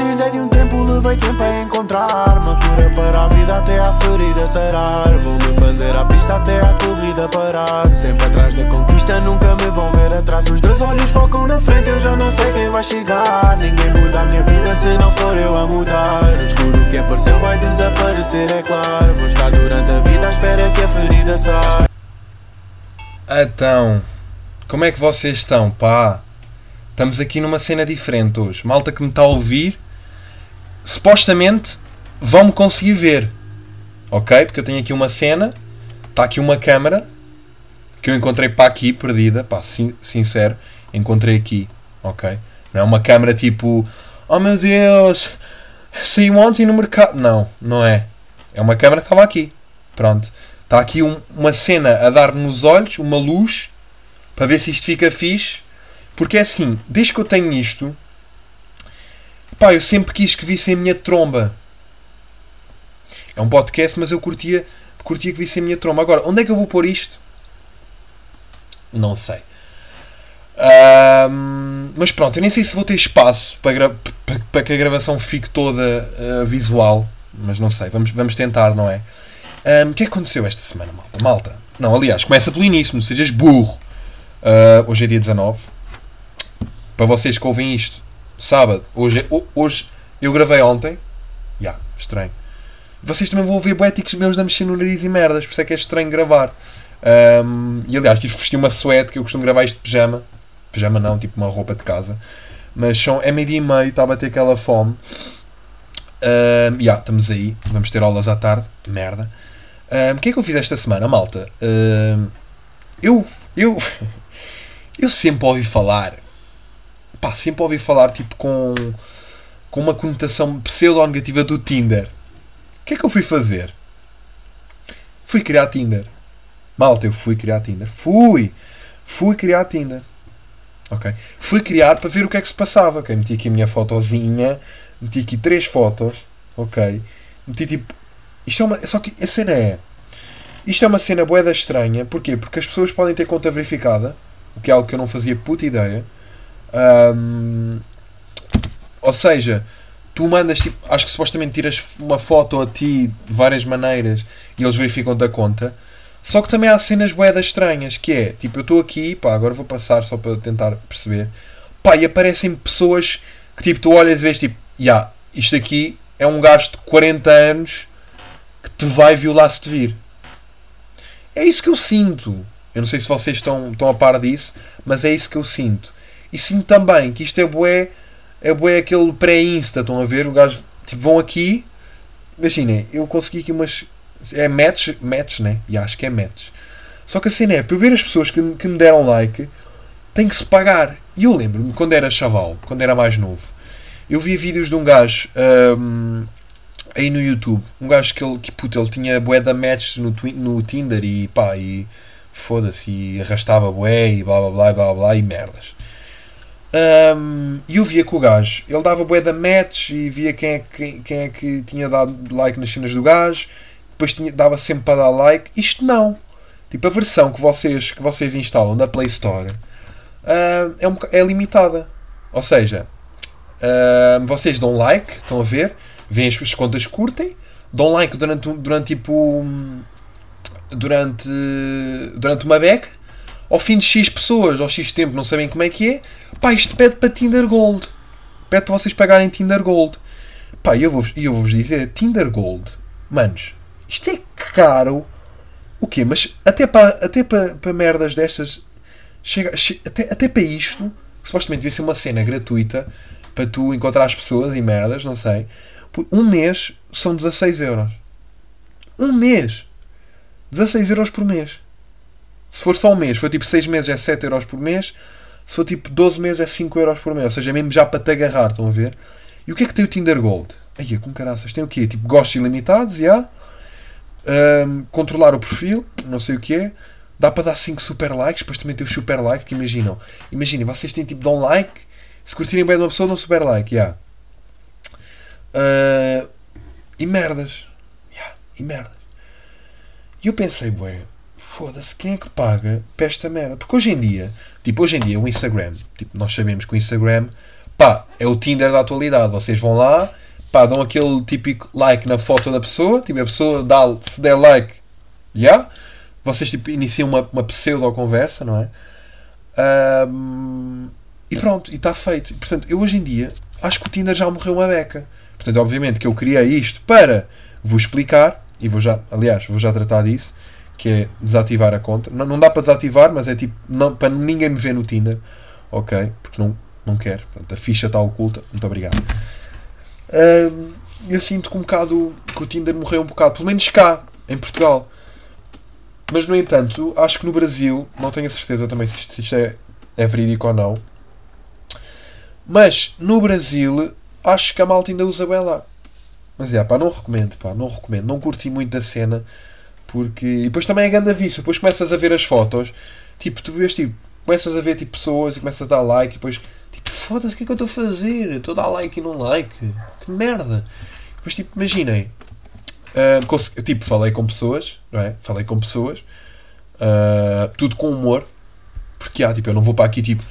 Precisei de um tempo, levei tempo a encontrar. Uma cura para a vida até a ferida sarar. Vou-me fazer a pista até a corrida parar. Sempre atrás da conquista, nunca me vão ver atrás. Os dois olhos focam na frente, eu já não sei quem vai chegar. Ninguém muda a minha vida se não for eu a mudar. O escuro que apareceu vai desaparecer, é claro. Vou estar durante a vida à espera que a ferida saia. Então, como é que vocês estão, pá? Estamos aqui numa cena diferente hoje. Malta que me está a ouvir, supostamente vão-me conseguir ver. Ok? Porque eu tenho aqui uma cena, está aqui uma câmera que eu encontrei para aqui, perdida, pá, sin sincero, encontrei aqui, ok? Não é uma câmera tipo, oh meu Deus, saí ontem no mercado. Não, não é. É uma câmera que estava aqui. Pronto. Está aqui um, uma cena a dar nos olhos, uma luz, para ver se isto fica fixe. Porque é assim, desde que eu tenho isto, pá, eu sempre quis que vissem a minha tromba. É um podcast, mas eu curtia, curtia que vissem a minha tromba. Agora, onde é que eu vou pôr isto? Não sei. Um, mas pronto, eu nem sei se vou ter espaço para, para, para que a gravação fique toda uh, visual. Mas não sei, vamos, vamos tentar, não é? O que é que aconteceu esta semana, malta? Malta. Não, aliás, começa pelo início, não sejas burro. Uh, hoje é dia 19 para vocês que ouvem isto, sábado, hoje, hoje eu gravei ontem. Já, yeah, estranho. Vocês também vão ouvir boéticos meus a mexer no nariz e merdas, por isso é que é estranho gravar. Um, e aliás, tive que vestir uma suéte que eu costumo gravar isto de pijama. Pijama não, tipo uma roupa de casa. Mas são, é meio dia e meio, estava a ter aquela fome. Um, yeah, estamos aí. Vamos ter aulas à tarde. Merda. O que é que eu fiz esta semana, malta? Um, eu, eu, eu sempre ouvi falar pá, sempre ouvi falar tipo com, com uma conotação pseudo-negativa do Tinder. O que é que eu fui fazer? Fui criar Tinder. Malta, eu fui criar Tinder. Fui! Fui criar Tinder. Ok? Fui criar para ver o que é que se passava. Ok? Meti aqui a minha fotozinha. Meti aqui três fotos. Ok? Meti tipo. Isto é uma. Só que a cena é. Isto é uma cena boeda estranha. Porquê? Porque as pessoas podem ter conta verificada. O que é algo que eu não fazia puta ideia. Um, ou seja, tu mandas, tipo, acho que supostamente tiras uma foto a ti de várias maneiras e eles verificam da conta. Só que também há cenas boedas estranhas, que é, tipo, eu estou aqui, pá, agora vou passar só para tentar perceber. Pá, e aparecem pessoas que, tipo, tu olhas e vês, tipo, já, yeah, isto aqui é um gajo de 40 anos que te vai violar se te vir. É isso que eu sinto. Eu não sei se vocês estão, estão a par disso, mas é isso que eu sinto. E sinto também que isto é bué, é bué aquele pré-insta, estão a ver? O gajo, tipo, vão aqui, imaginem, eu consegui aqui umas, é match, match, né? E acho que é match. Só que a cena é, para eu ver as pessoas que, que me deram like, tem que se pagar. E eu lembro-me, quando era chaval, quando era mais novo, eu via vídeos de um gajo um, aí no YouTube, um gajo que ele, que, puto, ele tinha bué da match no, no Tinder e pá, e foda-se, e arrastava bué e blá blá blá blá blá e merdas. Um, e eu via que o gajo, ele dava bué da match e via quem é, que, quem é que tinha dado like nas cenas do gajo, depois tinha, dava sempre para dar like. Isto não. Tipo, a versão que vocês, que vocês instalam da Play Store uh, é, um, é limitada. Ou seja, uh, vocês dão like, estão a ver, veem as, as contas curtem, dão like durante, durante tipo. Durante, durante uma beca ao fim de X pessoas, ou X tempo, não sabem como é que é, pá, isto pede para Tinder Gold. Pede para vocês pagarem Tinder Gold. Pá, e eu vou-vos eu vou dizer, Tinder Gold, manos, isto é caro. O quê? Mas até para, até para, para merdas destas, chega, chega, até, até para isto, que supostamente devia ser uma cena gratuita, para tu encontrar as pessoas e merdas, não sei. Um mês são 16 euros. Um mês. 16 euros por mês. Se for só um mês, for tipo 6 meses é 7 euros por mês. For tipo 12 meses é 5 euros por mês. Ou seja, mesmo já para te agarrar, estão a ver? E o que é que tem o Tinder Gold? Aí, com caraças, tem o quê? Tipo gostos ilimitados, já. Yeah. Um, controlar o perfil, não sei o que é. Dá para dar 5 super likes, depois também tem o super like, que imaginam. Imaginem, vocês têm tipo, dão like, se curtirem bem de uma pessoa, dão super like, já. Yeah. Uh, e merdas. Yeah, e merdas. E eu pensei, bué, foda-se, quem é que paga para esta merda? Porque hoje em dia, tipo, hoje em dia o Instagram, tipo, nós sabemos que o Instagram pá, é o Tinder da atualidade. Vocês vão lá, pá, dão aquele típico like na foto da pessoa, tipo, a pessoa dá, se der like, já, yeah, vocês tipo, iniciam uma, uma pseudo-conversa, não é? Um, e pronto, e está feito. Portanto, eu hoje em dia acho que o Tinder já morreu uma beca. Portanto, obviamente que eu criei isto para vos explicar, e vou já, aliás, vou já tratar disso, que é desativar a conta. Não, não dá para desativar, mas é tipo, não, para ninguém me ver no Tinder, ok? Porque não, não quero. Portanto, a ficha está oculta. Muito obrigado. Um, eu sinto que um bocado que o Tinder morreu um bocado, pelo menos cá, em Portugal. Mas, no entanto, acho que no Brasil, não tenho a certeza também se isto, se isto é, é verídico ou não, mas no Brasil, acho que a malta ainda usa bem lá. Mas é, pá, não recomendo, pá, não recomendo. Não curti muito da cena, porque. E depois também é grande aviso. Depois começas a ver as fotos, tipo, tu vês, tipo, começas a ver tipo, pessoas e começas a dar like, e depois, tipo, foda-se, o que é que eu estou a fazer? Estou a dar like e não like. Que merda. Depois, tipo, imaginem, Uh, tipo, falei com pessoas, não é? Falei com pessoas, uh, tudo com humor, porque há, tipo, eu não vou para aqui tipo,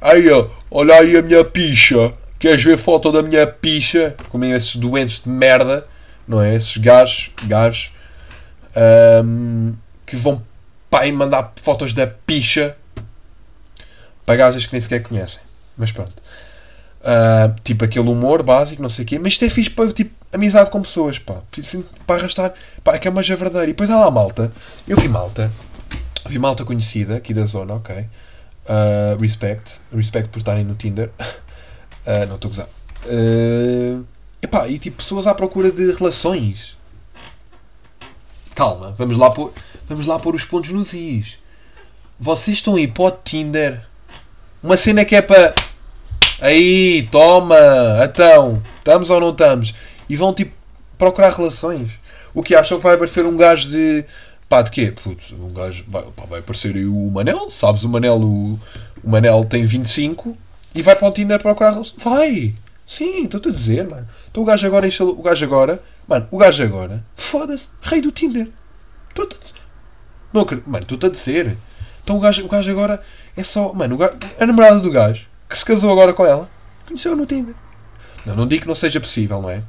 aí, olha aí a minha picha, queres ver foto da minha picha? Como esses doentes de merda, não é? Esses gajos, gajos um, que vão para aí mandar fotos da picha para gajas que nem sequer conhecem, mas pronto. Uh, tipo aquele humor básico, não sei o quê, mas isto é fixe para tipo amizade com pessoas, pá. Assim, para arrastar, pá, é que é uma javardeira. E depois há lá malta, eu vi malta, vi malta conhecida aqui da zona, ok. Uh, respect, respect por estarem no Tinder. Uh, não estou a gozar. Uh, epá, e tipo pessoas à procura de relações. Calma, vamos lá pôr, vamos lá pôr os pontos nos is. Vocês estão aí para o Tinder. Uma cena que é para Aí, toma, então, estamos ou não estamos? E vão tipo procurar relações. O que acham que vai aparecer um gajo de. Pá, de quê? Um gajo. Vai, pá, vai aparecer aí o Manel, sabes? O Manel, o, o Manel tem 25 e vai para o Tinder procurar relações. Vai! Sim, estou-te a dizer, mano. Então o gajo agora enche, O gajo agora. Mano, o gajo agora. Foda-se. Rei do Tinder. -te... Não acredito. Mano, estou-te a dizer. Então o gajo, o gajo agora é só. Mano, gajo, a namorada do gajo que se casou agora com ela, conheceu no Tinder. Não, não digo que não seja possível, não é?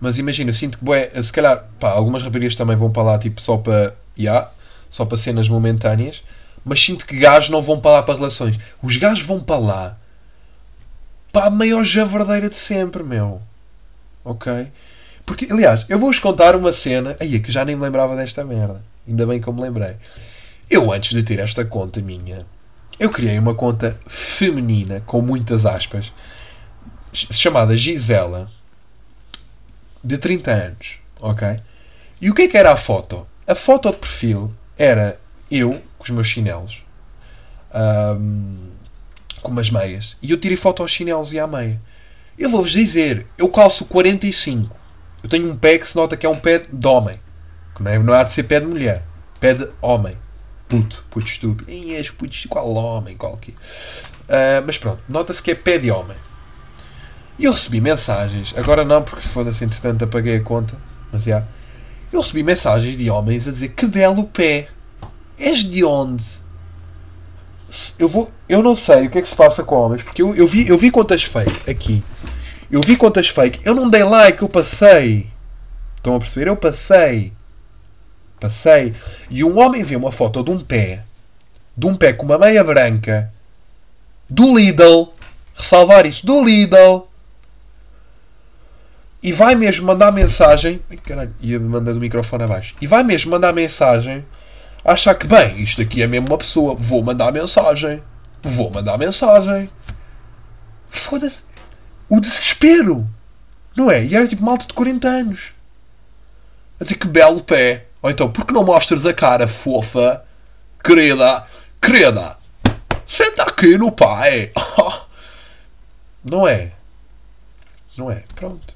Mas imagina, sinto que, bué, se calhar, pá, algumas raparigas também vão para lá, tipo, só para, yeah, só para cenas momentâneas, mas sinto que gajos não vão para lá para relações. Os gajos vão para lá para a maior javardeira de sempre, meu. Ok? Porque, aliás, eu vou-vos contar uma cena. Aí, é que já nem me lembrava desta merda. Ainda bem que eu me lembrei. Eu, antes de ter esta conta minha, eu criei uma conta feminina, com muitas aspas, chamada Gisela, de 30 anos, ok? E o que é que era a foto? A foto de perfil era eu, com os meus chinelos, um, com umas meias, e eu tirei foto aos chinelos e à meia. Eu vou-vos dizer, eu calço 45. Eu tenho um pé que se nota que é um pé de homem. Que não, é, não há de ser pé de mulher. Pé de homem puto, puto estúpido. E és puto, qual homem, qual que. Uh, mas pronto, nota-se que é pé de homem. E eu recebi mensagens, agora não, porque foda-se, entretanto apaguei a conta, mas já. Eu recebi mensagens de homens a dizer que belo pé. És de onde? Eu, vou, eu não sei o que é que se passa com homens, porque eu, eu, vi, eu vi contas fake aqui. Eu vi contas fake. Eu não dei like, eu passei. Estão a perceber? Eu passei. Passei. E um homem vê uma foto de um pé, de um pé com uma meia branca, do Lidl, ressalvar isso, do Lidl, e vai mesmo mandar mensagem. Ai, caralho, ia mandar do microfone abaixo. E vai mesmo mandar mensagem. Achar que, bem, isto aqui é mesmo uma pessoa. Vou mandar mensagem. Vou mandar mensagem. Foda-se. O desespero. Não é? E era tipo malta de 40 anos. A dizer que belo pé. Ou então, por que não mostras a cara fofa? Querida, querida, senta aqui no pai. Não é? Não é? Pronto.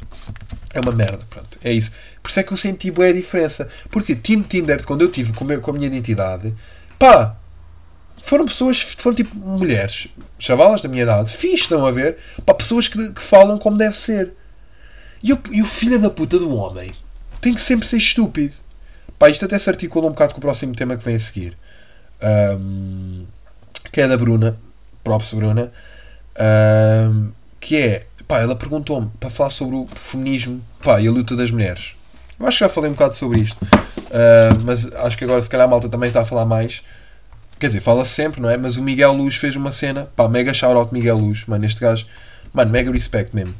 É uma merda, pronto. É isso. Por isso é que eu senti boa diferença. Porque Tinder, quando eu tive com a minha identidade, pá, foram pessoas, foram tipo mulheres, chavalas da minha idade, fixe, estão a ver? Pá, pessoas que, que falam como deve ser. E, eu, e o filho da puta do homem tem que sempre ser estúpido. Pá, isto até se articula um bocado com o próximo tema que vem a seguir. Um, que é da Bruna. Props, Bruna. Ahm, que é, pá, ela perguntou-me para falar sobre o feminismo pá, e a luta das mulheres. Eu acho que já falei um bocado sobre isto, Ah, mas acho que agora se calhar a malta também está a falar mais. Quer dizer, fala -se sempre, não é? Mas o Miguel Luz fez uma cena, pá, mega shout-out Miguel Luz, mano, este gajo, mano, mega respect mesmo.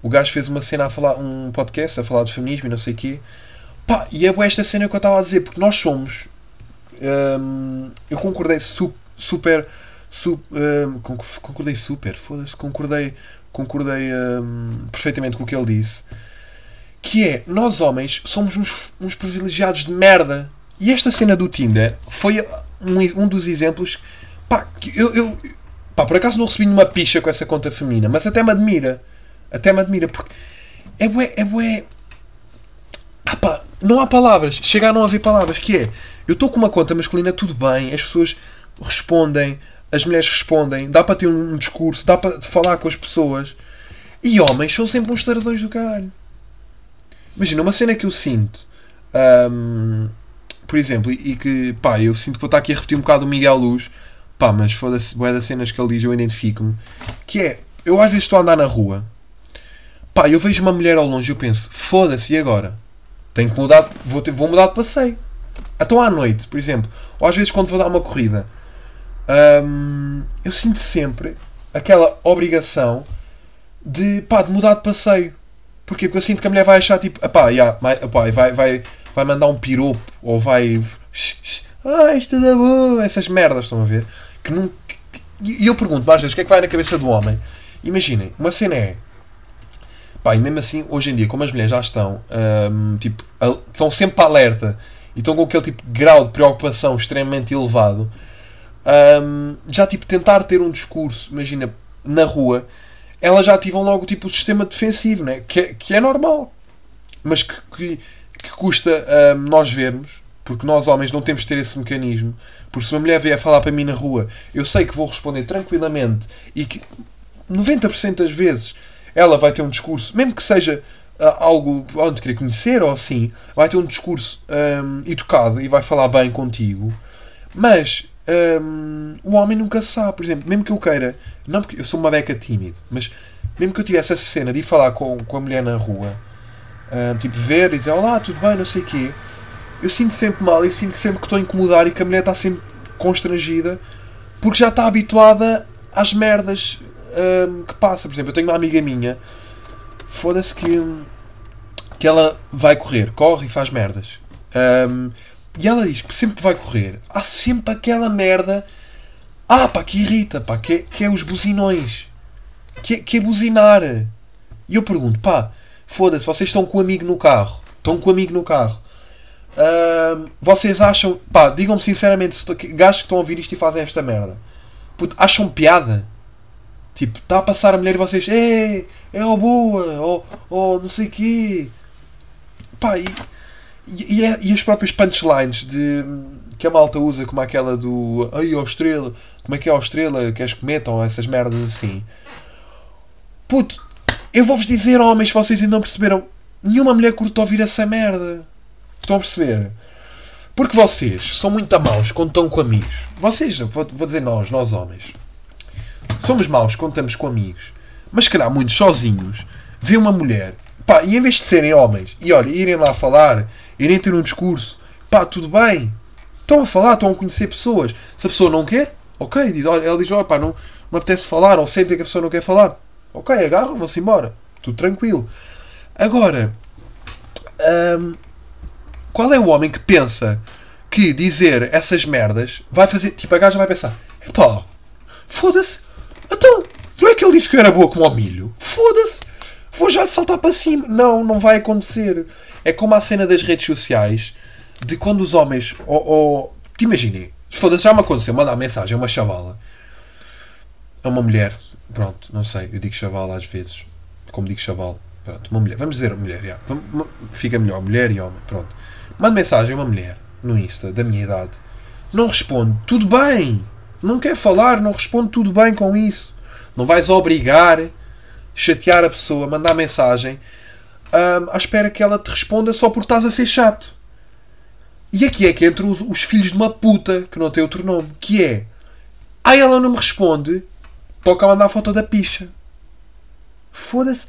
O gajo fez uma cena a falar, um podcast a falar de feminismo e não sei o quê. Pá, e é esta cena que eu estava a dizer, porque nós somos. hum, eu concordei su- super. su- hum, conc- concordei super, foda-se, concordei, concordei hum, perfeitamente com o que ele disse. Que é, nós homens somos uns, uns privilegiados de merda. E esta cena do Tinder foi um, um dos exemplos. Pá, que eu, eu. Pá, por acaso não recebi nenhuma picha com essa conta feminina, mas até me admira. Até me admira, porque é bué, é bué. Ah pá, não há palavras. Chega a não haver palavras. Que é, eu estou com uma conta masculina, tudo bem, as pessoas respondem, as mulheres respondem, dá para ter um discurso, dá para falar com as pessoas. E homens são sempre uns taradões do caralho. Imagina, uma cena que eu sinto, hum, por exemplo, e, que, pá, eu sinto que vou estar aqui a repetir um bocado o Miguel Luz, pá, mas foda-se, bué das cenas que ele diz, eu identifico-me, que é, eu às vezes estou a andar na rua, pá, eu vejo uma mulher ao longe e eu penso, foda-se, e agora? Tenho que mudar, vou, ter- vou mudar de passeio. Então à noite, por exemplo, ou às vezes quando vou dar uma corrida, eu sinto sempre aquela obrigação de, pá, de mudar de passeio. Porquê? Porque eu sinto que a mulher vai achar tipo, pá, yeah, vai, vai, vai, vai mandar um piropo ou vai. Ah, isto é boa, essas merdas, estão a ver? Que nunca. E eu pergunto, mais vezes, o que é que vai na cabeça do homem? Imaginem, uma cena é. Pá, e mesmo assim, hoje em dia, como as mulheres já estão, hum, tipo, estão sempre alerta e estão com aquele tipo grau de preocupação extremamente elevado, hum, já tipo, tentar ter um discurso, imagina, na rua, elas já ativam logo tipo o sistema defensivo, né? que, é, que é normal, mas que, que, que custa hum, nós vermos, porque nós homens não temos de ter esse mecanismo. Porque se uma mulher vier falar para mim na rua, eu sei que vou responder tranquilamente e que 90% das vezes ela vai ter um discurso, mesmo que seja ah, algo onde querer conhecer ou assim, vai ter um discurso hum, educado e vai falar bem contigo. Mas hum, o homem nunca sabe, por exemplo, mesmo que eu queira, não porque eu sou uma beca tímido, mas mesmo que eu tivesse essa cena de ir falar com, com a mulher na rua, hum, tipo ver e dizer olá, tudo bem, não sei o quê, eu sinto sempre mal, eu sinto sempre que estou a incomodar e que a mulher está sempre constrangida porque já está habituada às merdas hum, que passa. Por exemplo, eu tenho uma amiga minha, foda-se que, que ela vai correr, corre e faz merdas. Hum, e ela diz que sempre que vai correr, há sempre aquela merda. Ah, pá, que irrita, pá, que é, que é os buzinões. Que é, que é buzinar. E eu pergunto, pá, foda-se, vocês estão com o amigo no carro. Estão com o amigo no carro. Ahm, vocês acham, pá, digam-me sinceramente, se gajos que estão a ouvir isto e fazem esta merda, puto, acham piada? Tipo, está a passar a mulher e vocês, é, é ó boa, ou, ou não sei quê. Pá, e, e, e é- e as próprias punchlines de, que a malta usa, como aquela do, ai, ó estrela, como é que é ó estrela, queres que metam essas merdas assim. Puto, eu vou-vos dizer, homens, vocês ainda não perceberam, nenhuma mulher curte ouvir essa merda. Estão a perceber? Porque vocês são muito maus quando estão com amigos. Vocês, vou, vou dizer nós, nós homens. Somos maus quando estamos com amigos. Mas, calhar, muitos sozinhos, vê uma mulher, pá, e em vez de serem homens, e olha, irem lá falar, irem ter um discurso, pá, tudo bem. Estão a falar, estão a conhecer pessoas. Se a pessoa não quer, ok, diz, ela diz, olha, pá, não me apetece falar, ou sentem que a pessoa não quer falar. Ok, agarram, vão-se embora. Tudo tranquilo. Agora, hum, qual é o homem que pensa que dizer essas merdas vai fazer. Tipo, a gaja vai pensar: epá, foda-se, então, não é que ele disse que eu era boa como ao milho? Foda-se, vou já saltar para cima. Não, não vai acontecer. É como a cena das redes sociais de quando os homens. Ou, te imaginem, foda-se, já me aconteceu mandar mensagem a uma chavala, a uma mulher, pronto, não sei, eu digo chavala às vezes, como digo chaval, pronto, uma mulher, vamos dizer mulher, já, fica melhor, mulher e homem, pronto. Mando mensagem a uma mulher no Insta da minha idade. Não responde. Tudo bem. Não quer falar, não responde. Tudo bem com isso. Não vais obrigar, chatear a pessoa, mandar mensagem hum, à espera que ela te responda só porque estás a ser chato. E aqui é que entram os, os filhos de uma puta que não tem outro nome. Que é. Ah, ela não me responde. toca a mandar a foto da picha. Foda-se.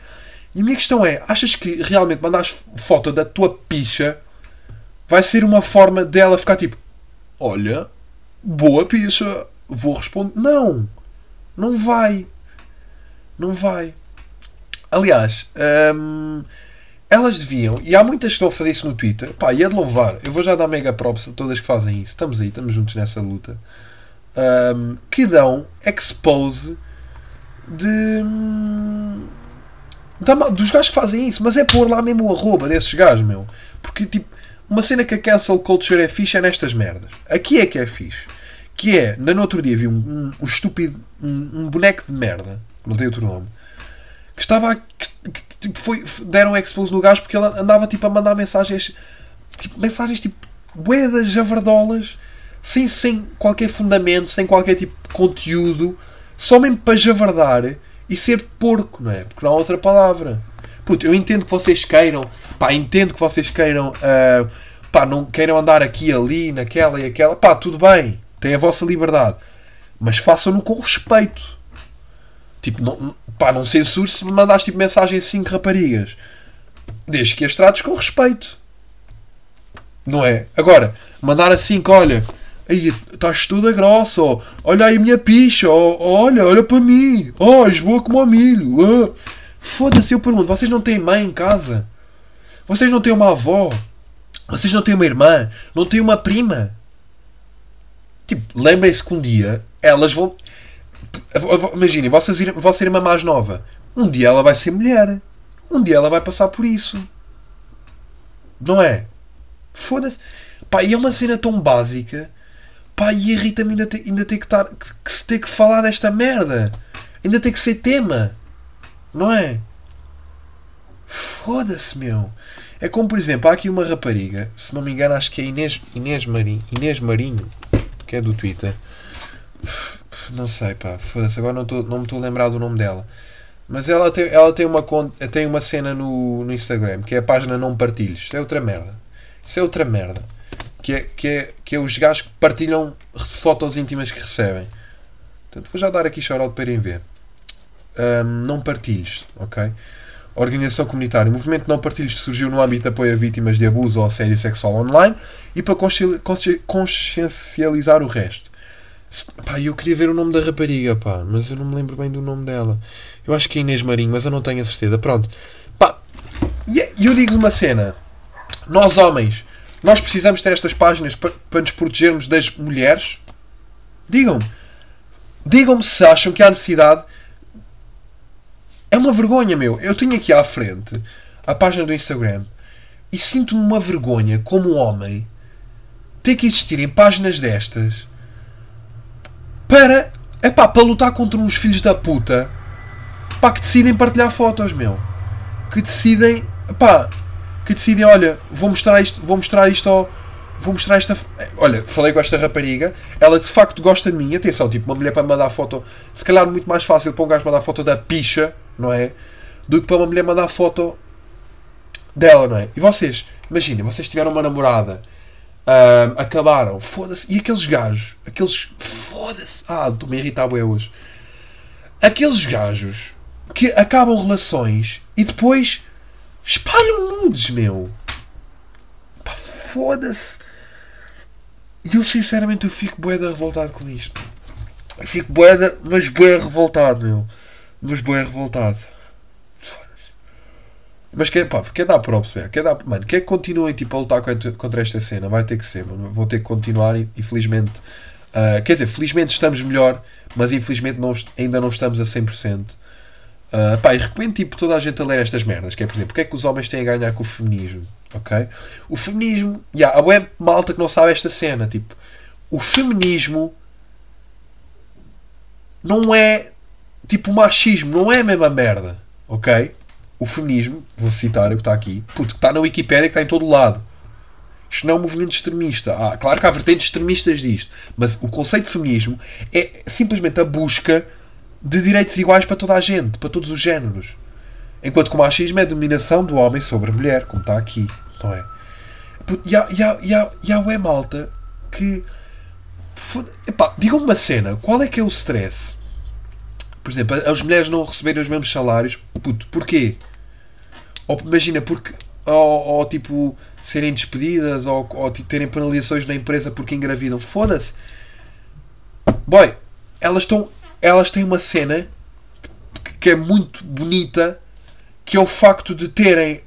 E a minha questão é: achas que realmente mandar foto da tua picha vai ser uma forma dela ficar tipo: Olha, boa picha, vou responder. Não! Não vai. Não vai. Aliás, hum, elas deviam, e há muitas que estão a fazer isso no Twitter, pá, e é de louvar. Eu vou já dar mega props a todas que fazem isso. Estamos aí, estamos juntos nessa luta. Um, que dão expose de. Hum, da, dos gajos que fazem isso, mas é pôr lá mesmo o arroba desses gajos, meu. Porque, tipo, uma cena que a cancel culture é fixe é nestas merdas. Aqui é que é fixe. Que é, no outro dia vi um, um, um estúpido, um, um, boneco de merda, não tem outro nome, que estava. Que, que, tipo, foi, deram expose no gajo porque ele andava tipo a mandar mensagens. Tipo, mensagens tipo. boedas javardolas, sem, sem qualquer fundamento, sem qualquer tipo de conteúdo, só mesmo para javardar e ser porco, não é? Porque não há outra palavra. Puto, eu entendo que vocês queiram, pá, entendo que vocês queiram, uh, pá, não queiram andar aqui, ali, naquela e aquela, pá, tudo bem, tem a vossa liberdade, mas façam-no com respeito. Tipo, não, pá, não censure se me mandaste tipo, mensagem a 5 raparigas. Desde que as trates com respeito. Não é? Agora, mandar a 5, olha, aí estás toda grossa, ó, olha aí a minha picha, ó, olha, olha para mim, ó, és boa como o milho. Ah. Foda-se, eu pergunto, vocês não têm mãe em casa? Vocês não têm uma avó? Vocês não têm uma irmã? Não têm uma prima? Tipo, lembrem-se que um dia elas vão. Imaginem, vossa, irmã mais nova. Um dia ela vai ser mulher. Um dia ela vai passar por isso. Não é? Foda-se. Pá, e é uma cena tão básica. Pá, e irrita-me ainda, ter, ainda ter que, que, que se ter que falar desta merda. Ainda tem que ser tema. Não é? Foda-se, meu. É como, por exemplo, há aqui uma rapariga, se não me engano, acho que é Inês, Inês, Marinho, Inês Marinho, que é do Twitter. Não sei, pá, foda-se, agora não, tô, não me estou a lembrar do nome dela. Mas ela tem, ela tem, uma, tem uma cena no, no Instagram, que é a página Não Partilhos. Isso é outra merda. Isso é outra merda. Que é, que é, que é os gajos que partilham fotos íntimas que recebem. Portanto, vou já dar aqui shout para irem ver um, Não Partilhes, ok? Organização comunitária. O movimento Não Partilhes surgiu no âmbito de apoio a vítimas de abuso ou assédio sexual online e para consciencializar o resto. Pá, eu queria ver o nome da rapariga, pá, mas eu não me lembro bem do nome dela. Eu acho que é Inês Marinho, mas eu não tenho a certeza. Pronto. Pá, e eu digo uma cena. Nós, homens, nós precisamos ter estas páginas para, para nos protegermos das mulheres? Digam-me. Digam-me se acham que há necessidade é uma vergonha, meu. Eu tenho aqui à frente a página do Instagram e sinto-me uma vergonha, como homem, ter que existir em páginas destas para, epá, para lutar contra uns filhos da puta pá, que decidem partilhar fotos, meu. Que decidem, epá, que decidem, olha, vou mostrar isto, vou mostrar isto ao, vou mostrar esta. Olha, falei com esta rapariga, ela de facto gosta de mim. Atenção, tipo, uma mulher para mandar foto, se calhar muito mais fácil para um gajo mandar foto da picha não é? Do que para uma mulher mandar foto dela, não é? E vocês, imaginem, vocês tiveram uma namorada, uh, acabaram, foda-se, e aqueles gajos, aqueles, foda-se, ah, estou-me a irritar bem hoje. Aqueles gajos que acabam relações e depois espalham nudes, meu. Pá, foda-se. E eu sinceramente eu fico boeda revoltado com isto. Eu fico boeda, mas boeda revoltado, meu. Mas é revoltado. Mas quer, pá, quer dar props, velho. Quer dar, mano, quer que continuem tipo, a lutar contra, esta cena? Vai ter que ser, mano. Vão ter que continuar e, felizmente. Uh, quer dizer, felizmente estamos melhor, mas infelizmente não, ainda não estamos a 100%. Uh, ah, pá, e recomendo tipo, toda a gente a ler estas merdas. Que é, por exemplo, o que é que os homens têm a ganhar com o feminismo? Ok? O feminismo. Yeah, há web malta que não sabe esta cena. Tipo, o feminismo não é tipo, o machismo não é a mesma merda, ok? O feminismo, vou citar o que está aqui, puto, que está na Wikipédia, que está em todo lado. Isto não é um movimento extremista. Ah, claro que há vertentes extremistas disto, mas o conceito de feminismo é simplesmente a busca de direitos iguais para toda a gente, para todos os géneros. Enquanto que o machismo é a dominação do homem sobre a mulher, como está aqui, não é? E há, e há, e há, e há ué malta que. Digam-me uma cena, qual é que é o stress? Por exemplo, as mulheres não receberem os mesmos salários. Puto, porquê? Ou imagina, porque. Ou, ou tipo, serem despedidas ou, ou terem penalizações na empresa porque engravidam. Foda-se. Boy, elas estão. Elas têm uma cena que é muito bonita que é o facto de terem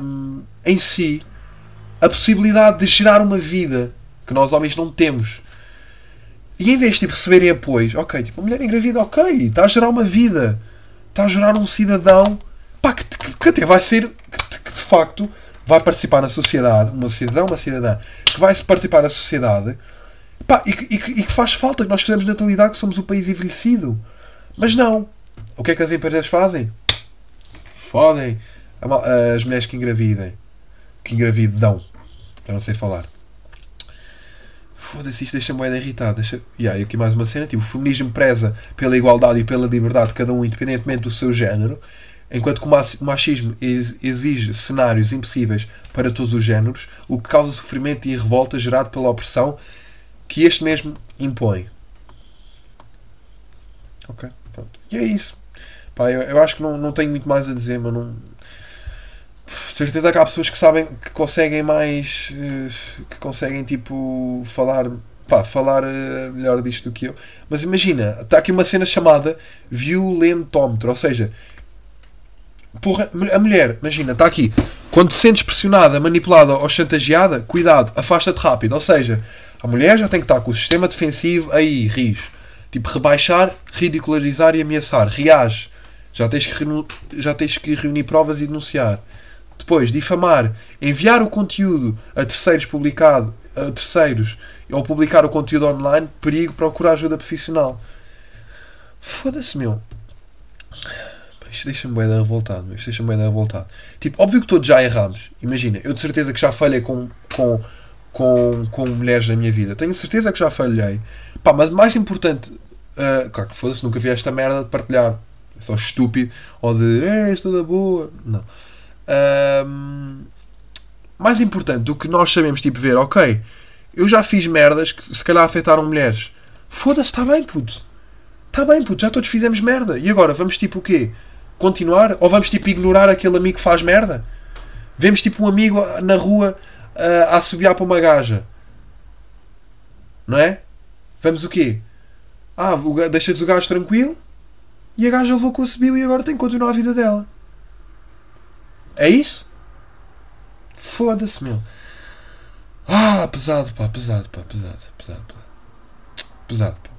hum, em si a possibilidade de gerar uma vida que nós homens não temos. E em vez de tipo, receberem apoios, ok, tipo, a mulher engravida, ok, está a gerar uma vida, está a gerar um cidadão pá, que, que, até vai ser, que, de facto vai participar na sociedade, uma cidadão, uma cidadã, que vai participar na sociedade pá, e, e, e que faz falta, que nós fizemos natalidade, que somos o país envelhecido. Mas não. O que é que as empresas fazem? Fodem as mulheres que engravidem. Que engravidam. Eu não sei falar. Foda-se, isto deixa-me bem irritado. Deixa... Yeah, e aqui mais uma cena. Tipo, o feminismo preza pela igualdade e pela liberdade de cada um, independentemente do seu género. Enquanto que o machismo exige cenários impossíveis para todos os géneros, o que causa sofrimento e revolta gerado pela opressão que este mesmo impõe. Ok, pronto. E é isso. Pá, eu, eu acho que não, não tenho muito mais a dizer, mas não. De certeza que há pessoas que sabem que conseguem mais. Eh, que conseguem tipo falar. Pá, falar eh, melhor disto do que eu. Mas imagina, está aqui uma cena chamada violentómetro, ou seja, porra, a mulher, imagina, está aqui. Quando te sentes pressionada, manipulada ou chantageada, cuidado, afasta-te rápido. Ou seja, a mulher já tem que estar com o sistema defensivo aí, ris. Tipo, rebaixar, ridicularizar e ameaçar. Reage. Já tens que, já tens que reunir provas e denunciar. Depois, difamar, enviar o conteúdo a terceiros publicado, a terceiros, ou publicar o conteúdo online, perigo, procurar ajuda profissional. Foda-se, meu. Isto deixa-me bem revoltado. Isto deixa-me bem revoltado. Tipo, óbvio que todos já erramos. Imagina, eu de certeza que já falhei com, com, com, com mulheres na minha vida. Tenho certeza que já falhei. Pá, mas mais importante, uh, claro que foda-se, nunca vi esta merda de partilhar só estúpido, ou de é, estou da boa. Não. Mais importante do que nós sabemos, tipo, ver, ok, eu já fiz merdas que se calhar afetaram mulheres. Foda-se, está bem, puto. Está bem, puto, já todos fizemos merda. E agora, vamos tipo o quê? Continuar? Ou vamos tipo ignorar aquele amigo que faz merda? Vemos tipo um amigo na rua uh, a assobiar para uma gaja. Não é? Vamos o quê? Ah, deixa-te o gajo tranquilo e a gaja levou com a subiu e agora tem que continuar a vida dela. É isso? Foda-se, meu. Ah, pesado, pá, pesado, pá, pesado, pesado, pá. Pesado, pá.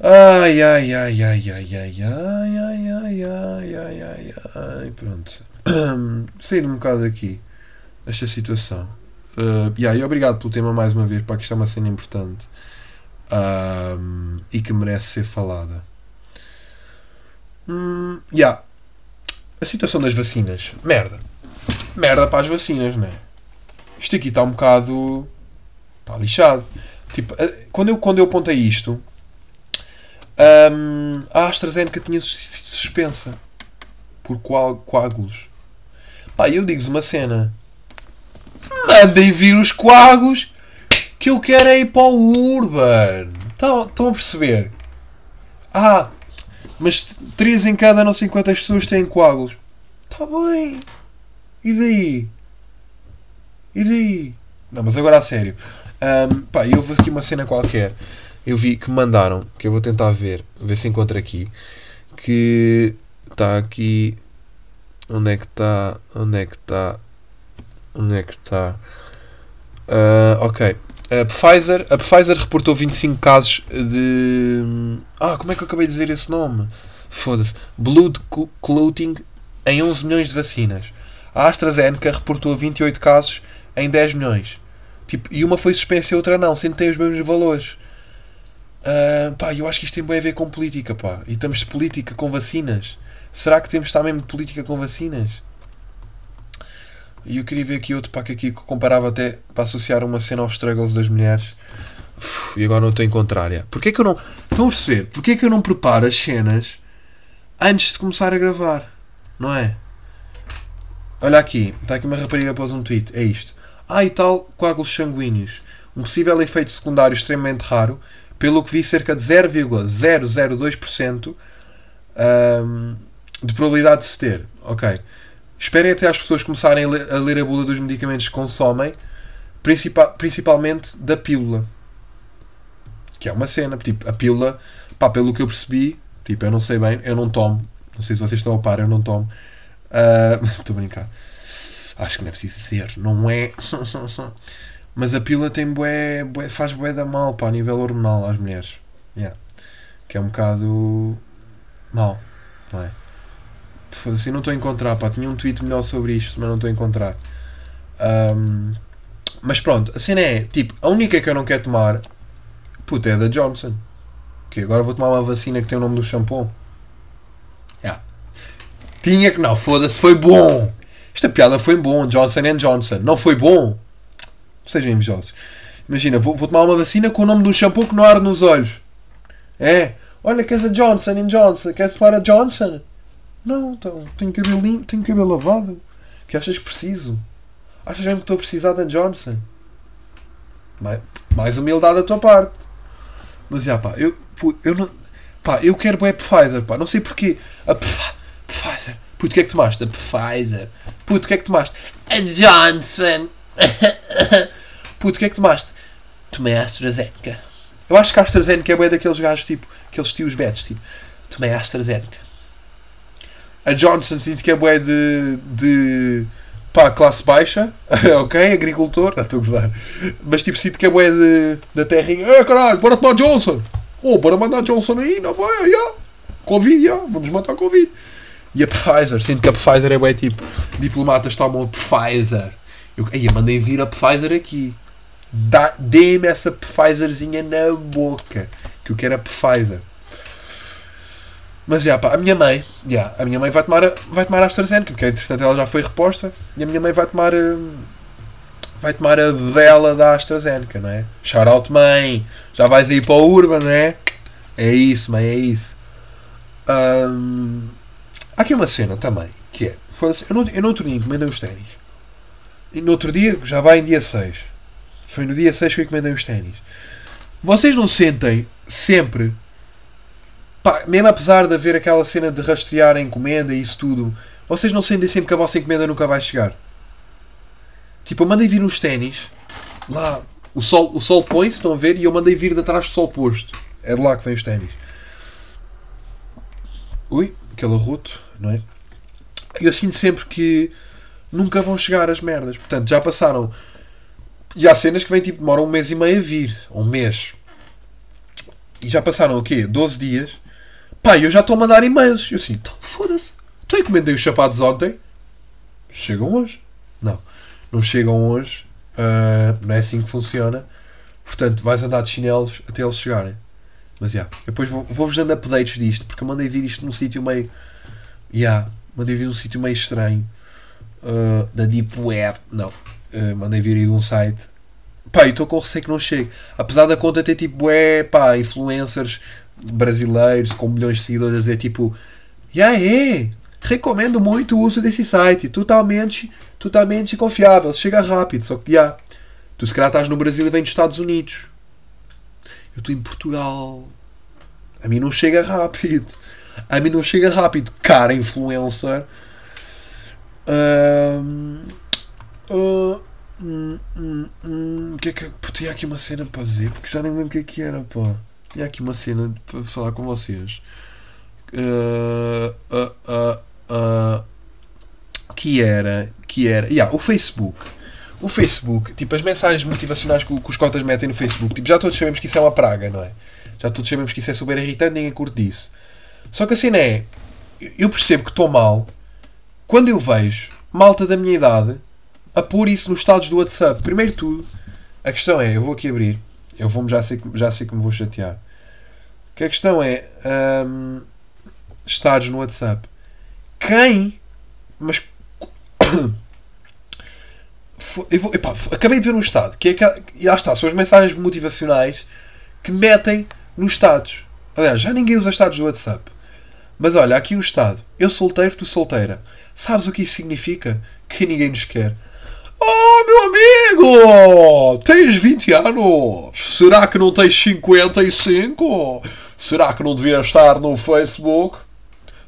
Ai, ai, ai, ai, ai, ai, ai, ai, ai, ai, ai, ai, ai, pronto. Sair um bocado aqui esta situação. Uh, yeah, e obrigado pelo tema mais uma vez, para que isto é uma cena importante um, e que merece ser falada. Hum, yeah. A situação das vacinas. Merda. Merda para as vacinas, não é? Isto aqui está um bocado. Está lixado. Tipo, quando eu, quando eu apontei isto, um, a AstraZeneca tinha sido suspensa por coágulos. Pá, eu digo-vos uma cena. Mandem vir os coágulos que eu quero é ir para o Urban. Estão, estão a perceber? Ah, mas 3 em cada não sei quantas pessoas têm coágulos. Está bem. E daí? E daí? Não, mas agora a sério. Um, pá, eu vou aqui uma cena qualquer. Eu vi que mandaram, que eu vou tentar ver, ver se encontro aqui. Que está aqui. Onde é que está? Onde é que está? Onde é que está? Uh, ok. A Pfizer, a Pfizer reportou 25 casos de. Ah, como é que eu acabei de dizer esse nome? Foda-se. Blood clotting em 11 milhões de vacinas. A AstraZeneca reportou 28 casos em 10 milhões. Tipo, e uma foi suspensa e outra não, que tem os mesmos valores. Uh, pá, eu acho que isto tem bem a ver com política, pá. E estamos de política com vacinas. Será que temos de política com vacinas? E eu queria ver aqui outro pack aqui que comparava até para associar uma cena aos struggles das mulheres. Uf, e agora não estou em contrária. Porquê que eu não. Estão a perceber? Porquê que eu não preparo as cenas antes de começar a gravar? Não é? Olha aqui, está aqui uma rapariga após um tweet. É isto. Ah, e tal, coágulos sanguíneos. Um possível efeito secundário extremamente raro, pelo que vi, cerca de 0,002% um, de probabilidade de se ter. Ok. Esperem até as pessoas começarem a ler, a bula dos medicamentos que consomem, principal, principalmente da pílula. Que é uma cena. Tipo, a pílula, pá, pelo que eu percebi, tipo, eu não sei bem, eu não tomo. Não sei se vocês estão a par, eu não tomo. Uh, estou a brincar. Acho que não é preciso dizer, não é? Mas a pílula tem bué, bué, faz bué da mal, pá, a nível hormonal às mulheres. Yeah. Que é um bocado mal, não é? Foda-se, não estou a encontrar, pá. Tinha um tweet melhor sobre isto, mas não estou a encontrar. Um, mas pronto, a cena é, tipo, a única que eu não quero tomar, puta, é da Johnson. Que agora vou tomar uma vacina que tem o nome do shampoo. Yeah. Tinha que não, foda-se, foi bom. Esta piada foi bom, Johnson Johnson. Não foi bom. Sejam invejosos. Imagina, vou, vou tomar uma vacina com o nome de um shampoo que não arde nos olhos. É. Olha, queres a Johnson Johnson? Queres para a Johnson? Não, então, tenho cabelo limpo, tenho cabelo lavado. que achas que preciso? Achas mesmo que estou a precisar da Johnson? Mais, mais humildade da tua parte. Mas já, pá, eu, eu não. Pá, eu quero é Pfizer, pá, não sei porquê. A Pfizer. Puto, o que é que tomaste? A Pfizer. Puto, o que é que tomaste? A Johnson. Puto, o que é que tomaste? Tomei a AstraZeneca. Eu acho que a AstraZeneca é bem daqueles gajos, tipo, aqueles tios betos, tipo, tomei a AstraZeneca. A Johnson sinto que é bué de, de pá, classe baixa, ok, agricultor, estou a gozar, mas tipo sinto que é bué de, da terrinha, é caralho, bora tomar Johnson, oh, bora mandar Johnson aí, não vai, já, Covid, vamos matar Covid. E a Pfizer, sinto que a Pfizer é bué tipo, diplomatas tomam a Pfizer, eu, aí, mandei vir a Pfizer aqui, dê-me essa Pfizerzinha na boca, que eu quero a Pfizer. Mas já, pá, a minha mãe, já, a minha mãe vai tomar, vai tomar a AstraZeneca, porque entretanto ela já foi reposta, e a minha mãe vai tomar hum, vai tomar a bela da AstraZeneca, não é? Shout out mãe, já vais aí para o Urban, não é? É isso, mãe, é isso. Hum, há aqui uma cena também, que é, eu, no, eu no outro dia encomendei os ténis, e no outro dia, já vai em dia 6, foi no dia 6 que eu encomendei os ténis. Vocês não sentem sempre Pá, mesmo apesar de haver aquela cena de rastrear a encomenda e isso tudo, vocês não sentem sempre que a vossa encomenda nunca vai chegar? Tipo, eu mandei vir uns ténis, lá, o sol, o sol põe-se, estão a ver, e eu mandei vir de trás do sol posto. É de lá que vem os ténis. Ui, aquele arroto, não é? E eu sinto sempre que nunca vão chegar as merdas. Portanto, já passaram. E há cenas que vêm tipo, demoram um mês e meio a vir, ou um mês. E já passaram o quê? 12 dias Pá, eu já estou a mandar e-mails. Eu assim, então foda-se. Então encomendei os sapatos ontem. Chegam hoje. Não, não chegam hoje. Uh, não é assim que funciona. Portanto, vais andar de chinelos até eles chegarem. Mas já, yeah, depois vou-vos vou dando updates disto, porque eu mandei vir isto num sítio meio. Já, yeah, mandei vir num sítio meio estranho. Uh, da Deep Web. Não, uh, mandei vir aí de um site. Pá, estou com receio que não chegue. Apesar da conta ter tipo, é, pá, influencers brasileiros com milhões de seguidores a dizer tipo e aí, recomendo muito o uso desse site, totalmente, totalmente confiável, chega rápido, só que já, tu se calhar estás no Brasil e vem dos Estados Unidos. Eu estou em Portugal. A mim não chega rápido. A mim não chega rápido. Cara influencer. Um, uh, hum, hum, hum, que é que, tinha aqui uma cena para dizer, porque já nem lembro o que é que era, pá. Há aqui uma cena para falar com vocês. Uh, uh, que era. Que era. Yeah, o Facebook. O Facebook, tipo, as mensagens motivacionais que, que os cotas metem no Facebook, tipo, já todos sabemos que isso é uma praga, não é? Já todos sabemos que isso é super irritante, ninguém curte disso. Só que a cena é. Eu percebo que estou mal quando eu vejo malta da minha idade a pôr isso nos estados do WhatsApp. Primeiro tudo, a questão é, eu vou aqui abrir eu vou já sei, já sei que me vou chatear. Que a questão é um, estados no WhatsApp. Quem? Mas eu vou, epá, acabei de ver um estado que é que, lá está, são as mensagens motivacionais que metem nos estados. Aliás, já ninguém usa estados do WhatsApp. Mas olha, aqui o estado. Eu solteiro, tu solteira. Sabes o que isso significa? Que ninguém nos quer. Oh, meu amigo! Tens 20 anos? Será que não tens 55? Será que não devias estar no Facebook?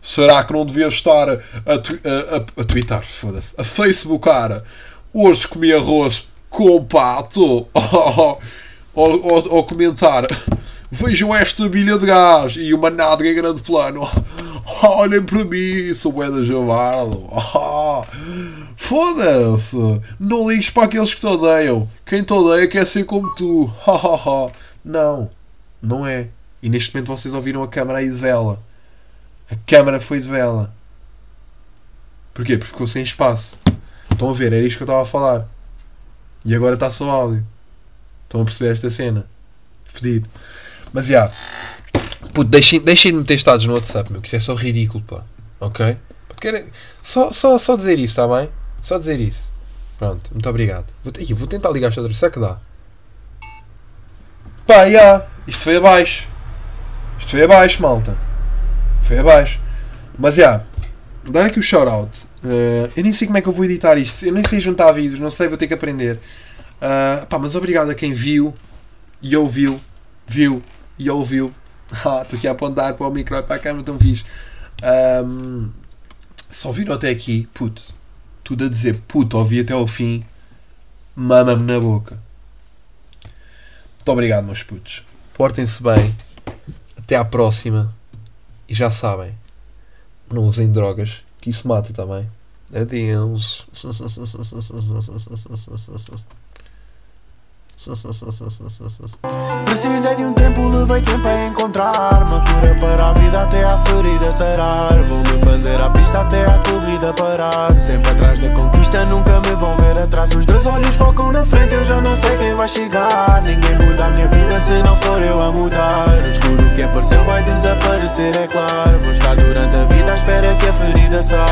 Será que não devias estar a, a, a, a twittar, foda-se, a facebookar? Hoje comi arroz com pato? Ou, ou, ou comentar, vejam esta bilha de gás e uma nádega em grande plano. Olhem para mim, sou bué da Javardo. Foda-se! Não ligues para aqueles que te odeiam. Quem te odeia quer ser como tu. Não, não é. E neste momento vocês ouviram a câmara aí de vela. A câmara foi de vela. Porquê? Porque ficou sem espaço. Estão a ver? Era isto que eu estava a falar. E agora está só áudio. Estão a perceber esta cena? Fedido. Mas já. Yeah. Deixem, deixem de meter estados no WhatsApp, meu, que isso é só ridículo, pá. Ok? Só, só, só dizer isso, está bem? Só dizer isso. Pronto, muito obrigado. Vou, vou tentar ligar esta outra. Será que dá? Pá, já. Yeah. Isto foi abaixo. Isto foi abaixo, malta. Foi abaixo. Mas já. Yeah. Dar aqui o shout-out. Uh, eu nem sei como é que eu vou editar isto. Eu nem sei juntar vídeos. Não sei, vou ter que aprender. Uh, pá, mas obrigado a quem viu e ouviu. Viu e ouviu. Ah, estou aqui a apontar para o micro e para a câmera, tão fixe. Um, só viram até aqui, puto. Tudo a dizer, puto, ouvi até ao fim. Mama-me na boca. Muito obrigado, meus putos. Portem-se bem. Até à próxima. E já sabem, não usem drogas, que isso mata também. Adeus. Precisei de um tempo, levei tempo a encontrar-me Cura para a vida até a ferida sarar Vou-me fazer a pista até a corrida parar. Sempre atrás da conquista, nunca me vão ver atrás. Os dois olhos focam na frente, eu já não sei quem vai chegar. Ninguém muda a minha vida se não for eu a mudar. O escuro que apareceu vai desaparecer, é claro. Vou estar durante a vida à espera que a ferida saia